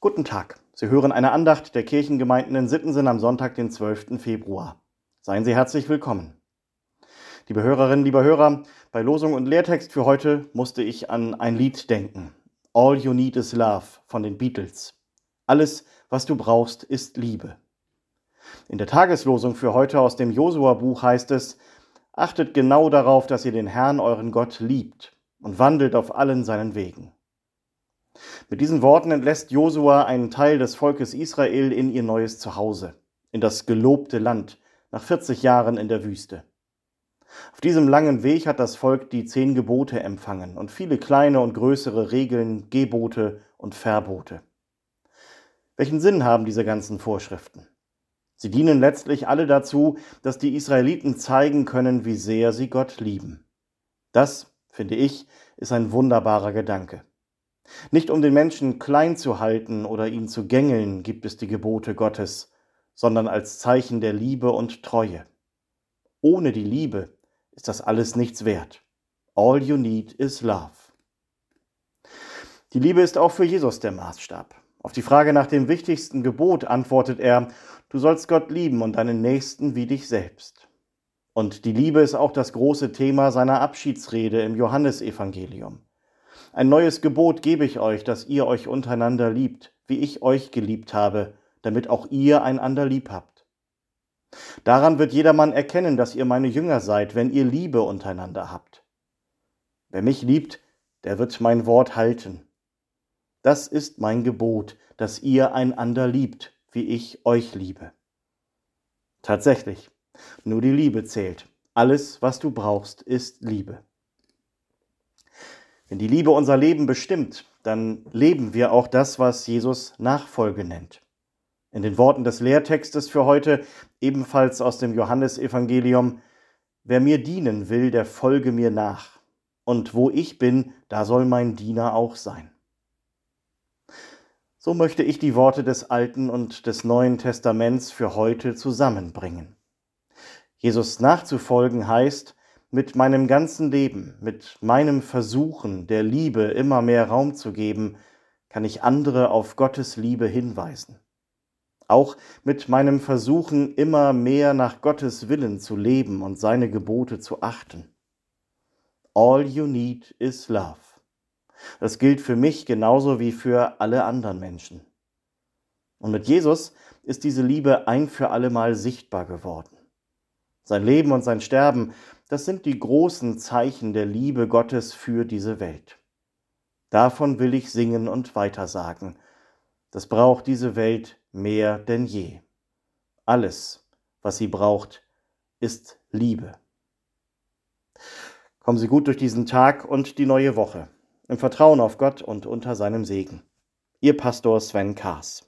Guten Tag. Sie hören eine Andacht der Kirchengemeinden in Sittensen am Sonntag, den 12. Februar. Seien Sie herzlich willkommen. Liebe Hörerinnen, lieber Hörer, bei Losung und Lehrtext für heute musste ich an ein Lied denken. All You Need Is Love von den Beatles. Alles, was du brauchst, ist Liebe. In der Tageslosung für heute aus dem Josua-Buch heißt es, Achtet genau darauf, dass ihr den Herrn, euren Gott, liebt und wandelt auf allen seinen Wegen. Mit diesen Worten entlässt Josua einen Teil des Volkes Israel in ihr neues Zuhause, in das gelobte Land, nach 40 Jahren in der Wüste. Auf diesem langen Weg hat das Volk die zehn Gebote empfangen und viele kleine und größere Regeln, Gebote und Verbote. Welchen Sinn haben diese ganzen Vorschriften? Sie dienen letztlich alle dazu, dass die Israeliten zeigen können, wie sehr sie Gott lieben. Das, finde ich, ist ein wunderbarer Gedanke. Nicht um den Menschen klein zu halten oder ihn zu gängeln, gibt es die Gebote Gottes, sondern als Zeichen der Liebe und Treue. Ohne die Liebe ist das alles nichts wert. All you need is love. Die Liebe ist auch für Jesus der Maßstab. Auf die Frage nach dem wichtigsten Gebot antwortet er, du sollst Gott lieben und deinen Nächsten wie dich selbst. Und die Liebe ist auch das große Thema seiner Abschiedsrede im Johannesevangelium. Ein neues Gebot gebe ich euch, dass ihr euch untereinander liebt, wie ich euch geliebt habe, damit auch ihr einander lieb habt. Daran wird jedermann erkennen, dass ihr meine Jünger seid, wenn ihr Liebe untereinander habt. Wer mich liebt, der wird mein Wort halten. Das ist mein Gebot, dass ihr einander liebt, wie ich euch liebe. Tatsächlich, nur die Liebe zählt. Alles, was du brauchst, ist Liebe. Wenn die Liebe unser Leben bestimmt, dann leben wir auch das, was Jesus Nachfolge nennt. In den Worten des Lehrtextes für heute, ebenfalls aus dem Johannesevangelium, Wer mir dienen will, der folge mir nach. Und wo ich bin, da soll mein Diener auch sein. So möchte ich die Worte des Alten und des Neuen Testaments für heute zusammenbringen. Jesus nachzufolgen heißt, mit meinem ganzen Leben, mit meinem Versuchen der Liebe immer mehr Raum zu geben, kann ich andere auf Gottes Liebe hinweisen. Auch mit meinem Versuchen immer mehr nach Gottes Willen zu leben und seine Gebote zu achten. All you need is love. Das gilt für mich genauso wie für alle anderen Menschen. Und mit Jesus ist diese Liebe ein für allemal sichtbar geworden. Sein Leben und sein Sterben das sind die großen Zeichen der Liebe Gottes für diese Welt. Davon will ich singen und weitersagen. Das braucht diese Welt mehr denn je. Alles, was sie braucht, ist Liebe. Kommen Sie gut durch diesen Tag und die neue Woche, im Vertrauen auf Gott und unter seinem Segen. Ihr Pastor Sven Kaas.